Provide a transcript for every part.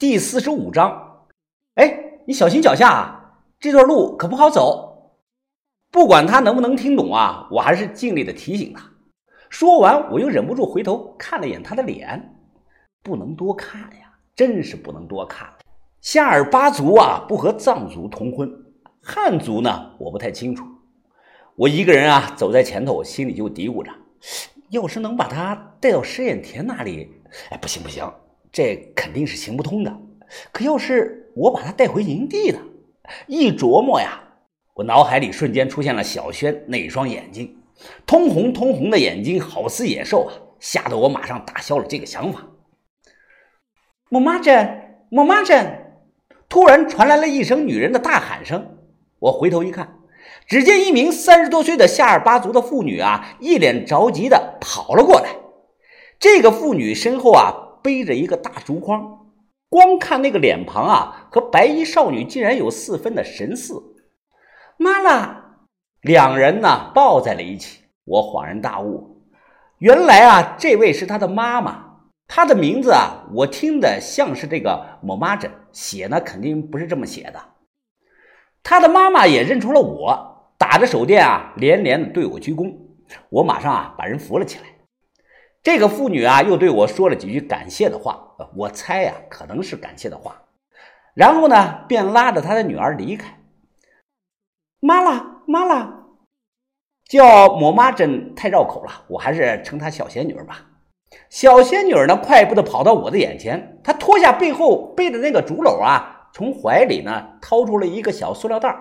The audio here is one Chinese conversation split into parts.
第四十五章，哎，你小心脚下啊，这段路可不好走。不管他能不能听懂啊，我还是尽力的提醒他。说完，我又忍不住回头看了眼他的脸，不能多看呀，真是不能多看。夏尔巴族啊，不和藏族通婚，汉族呢，我不太清楚。我一个人啊，走在前头，心里就嘀咕着：要是能把他带到试验田那里，哎，不行不行。这肯定是行不通的。可要是我把他带回营地呢？一琢磨呀，我脑海里瞬间出现了小轩那双眼睛，通红通红的眼睛，好似野兽啊！吓得我马上打消了这个想法。莫妈镇，木妈镇！突然传来了一声女人的大喊声。我回头一看，只见一名三十多岁的夏尔巴族的妇女啊，一脸着急的跑了过来。这个妇女身后啊。背着一个大竹筐，光看那个脸庞啊，和白衣少女竟然有四分的神似。妈啦，两人呢抱在了一起。我恍然大悟，原来啊，这位是他的妈妈。他的名字啊，我听的像是这个“某妈枕”，写呢肯定不是这么写的。他的妈妈也认出了我，打着手电啊，连连的对我鞠躬。我马上啊，把人扶了起来。这个妇女啊，又对我说了几句感谢的话，我猜呀，可能是感谢的话。然后呢，便拉着她的女儿离开。妈啦，妈啦，叫抹妈真太绕口了，我还是称她小仙女吧。小仙女呢，快步的跑到我的眼前，她脱下背后背的那个竹篓啊，从怀里呢掏出了一个小塑料袋，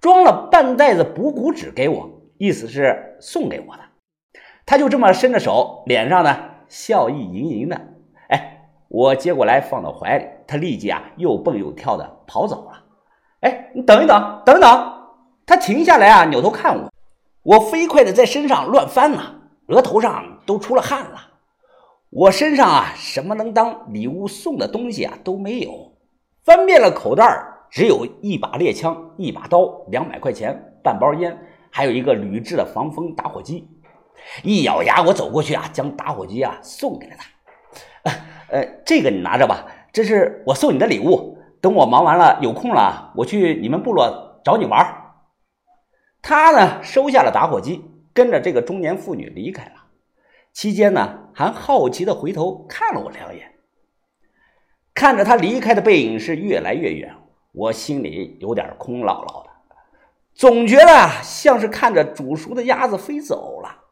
装了半袋子补骨脂给我，意思是送给我的。他就这么伸着手，脸上呢笑意盈盈的。哎，我接过来放到怀里，他立即啊又蹦又跳的跑走了。哎，你等一等，等一等！他停下来啊，扭头看我。我飞快的在身上乱翻呐，额头上都出了汗了。我身上啊什么能当礼物送的东西啊都没有，翻遍了口袋只有一把猎枪、一把刀、两百块钱、半包烟，还有一个铝制的防风打火机。一咬牙，我走过去啊，将打火机啊送给了他。呃，这个你拿着吧，这是我送你的礼物。等我忙完了有空了，我去你们部落找你玩。他呢收下了打火机，跟着这个中年妇女离开了。期间呢，还好奇的回头看了我两眼。看着他离开的背影是越来越远，我心里有点空落落的，总觉得像是看着煮熟的鸭子飞走了。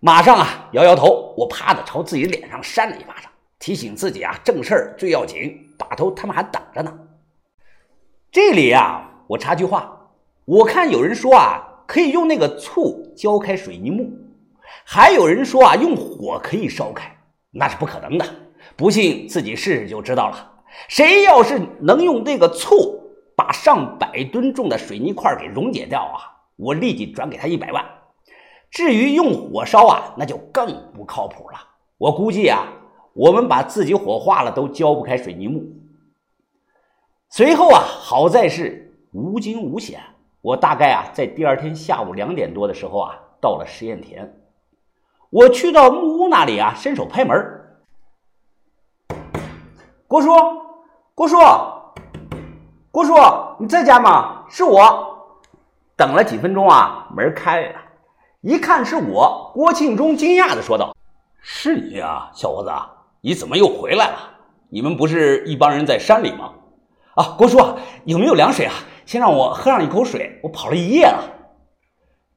马上啊，摇摇头，我啪的朝自己脸上扇了一巴掌，提醒自己啊，正事儿最要紧，把头他们还等着呢。这里啊，我插句话，我看有人说啊，可以用那个醋浇开水泥木，还有人说啊，用火可以烧开，那是不可能的，不信自己试试就知道了。谁要是能用那个醋把上百吨重的水泥块给溶解掉啊，我立即转给他一百万。至于用火烧啊，那就更不靠谱了。我估计啊，我们把自己火化了都浇不开水泥木。随后啊，好在是无惊无险。我大概啊，在第二天下午两点多的时候啊，到了实验田。我去到木屋那里啊，伸手拍门。郭叔，郭叔，郭叔，你在家吗？是我。等了几分钟啊，门开了。一看是我，郭庆忠惊讶的说道：“是你呀，小伙子，你怎么又回来了？你们不是一帮人在山里吗？啊，郭叔啊，有没有凉水啊？先让我喝上一口水，我跑了一夜了。”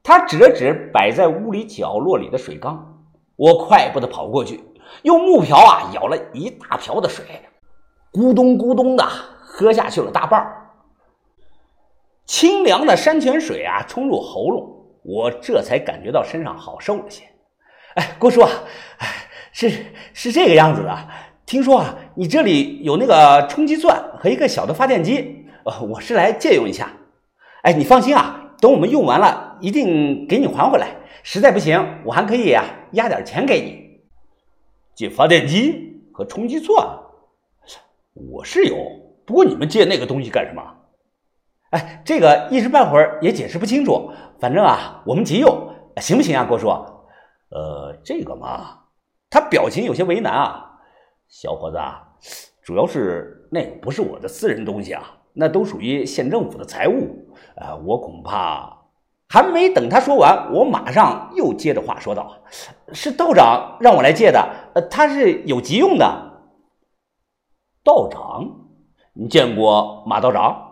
他指了指摆在屋里角落里的水缸，我快步的跑过去，用木瓢啊舀了一大瓢的水，咕咚咕咚的喝下去了大半儿。清凉的山泉水啊，冲入喉咙。我这才感觉到身上好受了些。哎，郭叔啊，哎，是是这个样子的。听说啊，你这里有那个冲击钻和一个小的发电机，呃，我是来借用一下。哎，你放心啊，等我们用完了，一定给你还回来。实在不行，我还可以啊压点钱给你。借发电机和冲击钻，我是有，不过你们借那个东西干什么？哎，这个一时半会儿也解释不清楚。反正啊，我们急用，行不行啊，郭叔？呃，这个嘛，他表情有些为难啊。小伙子，啊主要是那个不是我的私人东西啊，那都属于县政府的财物。呃，我恐怕还没等他说完，我马上又接着话说道：“是道长让我来借的，呃，他是有急用的。”道长，你见过马道长？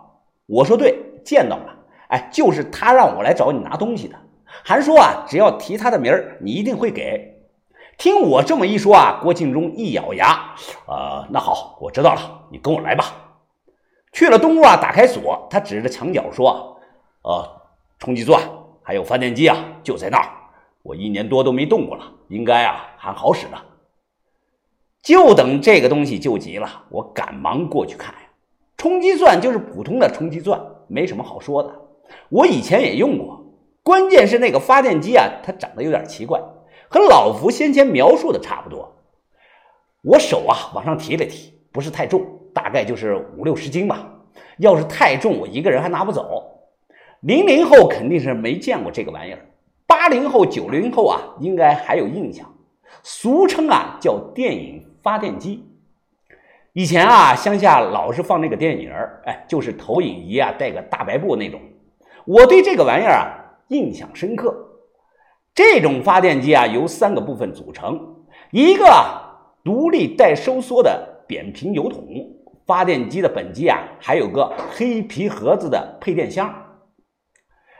我说对，见到了。哎，就是他让我来找你拿东西的，还说啊，只要提他的名儿，你一定会给。听我这么一说啊，郭庆忠一咬牙，啊，那好，我知道了，你跟我来吧。去了东屋啊，打开锁，他指着墙角说：“呃，冲击钻还有发电机啊，就在那儿。我一年多都没动过了，应该啊还好使呢。就等这个东西救急了，我赶忙过去看。冲击钻就是普通的冲击钻，没什么好说的。我以前也用过，关键是那个发电机啊，它长得有点奇怪。”和老福先前描述的差不多，我手啊往上提了提，不是太重，大概就是五六十斤吧。要是太重，我一个人还拿不走。零零后肯定是没见过这个玩意儿，八零后、九零后啊，应该还有印象。俗称啊叫电影发电机。以前啊乡下老是放那个电影哎，就是投影仪啊带个大白布那种。我对这个玩意儿啊印象深刻。这种发电机啊，由三个部分组成：一个独立带收缩的扁平油桶，发电机的本机啊，还有个黑皮盒子的配电箱。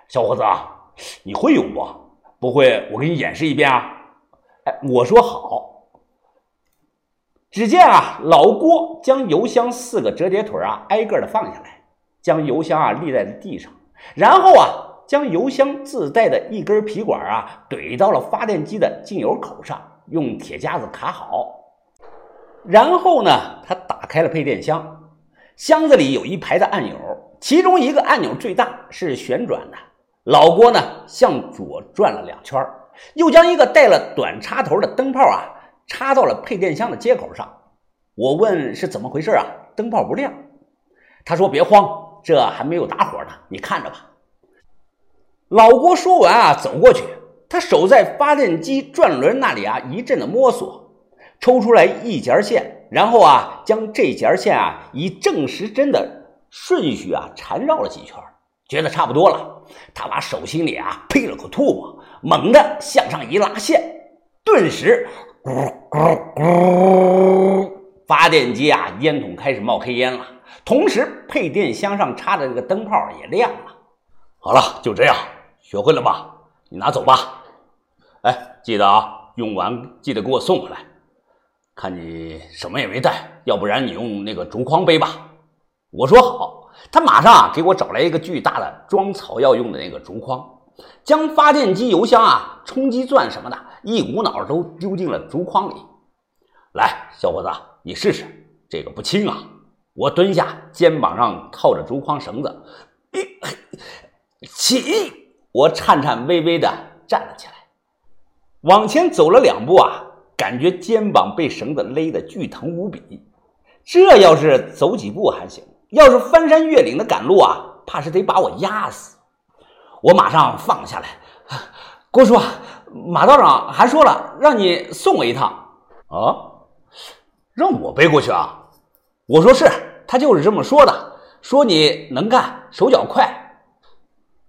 小伙子啊，你会用不？不会，我给你演示一遍啊！哎，我说好。只见啊，老郭将油箱四个折叠腿啊，挨个的放下来，将油箱啊立在了地上，然后啊。将油箱自带的一根皮管啊怼到了发电机的进油口上，用铁夹子卡好。然后呢，他打开了配电箱，箱子里有一排的按钮，其中一个按钮最大，是旋转的。老郭呢向左转了两圈，又将一个带了短插头的灯泡啊插到了配电箱的接口上。我问是怎么回事啊？灯泡不亮。他说：“别慌，这还没有打火呢，你看着吧。”老郭说完啊，走过去，他手在发电机转轮那里啊一阵的摸索，抽出来一截线，然后啊将这截线啊以正时针的顺序啊缠绕了几圈，觉得差不多了，他把手心里啊呸了口唾沫，猛地向上一拉线，顿时咕咕咕，发电机啊烟筒开始冒黑烟了，同时配电箱上插的这个灯泡也亮了。好了，就这样。学会了吧？你拿走吧。哎，记得啊，用完记得给我送回来。看你什么也没带，要不然你用那个竹筐背吧。我说好，他马上啊给我找来一个巨大的装草药用的那个竹筐，将发电机油箱啊、冲击钻什么的，一股脑都丢进了竹筐里。来，小伙子，你试试，这个不轻啊。我蹲下，肩膀上套着竹筐绳子，起。我颤颤巍巍地站了起来，往前走了两步啊，感觉肩膀被绳子勒得剧疼无比。这要是走几步还行，要是翻山越岭的赶路啊，怕是得把我压死。我马上放下来，郭叔，马道长还说了让你送我一趟啊，让我背过去啊？我说是，他就是这么说的，说你能干，手脚快。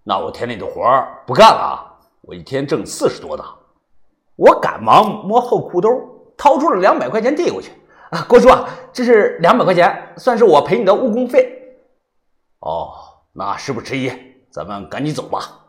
那我田里的活儿不干了啊，我一天挣四十多的。我赶忙摸后裤兜，掏出了两百块钱递过去。啊，郭叔啊，这是两百块钱，算是我赔你的误工费。哦，那事不迟疑，咱们赶紧走吧。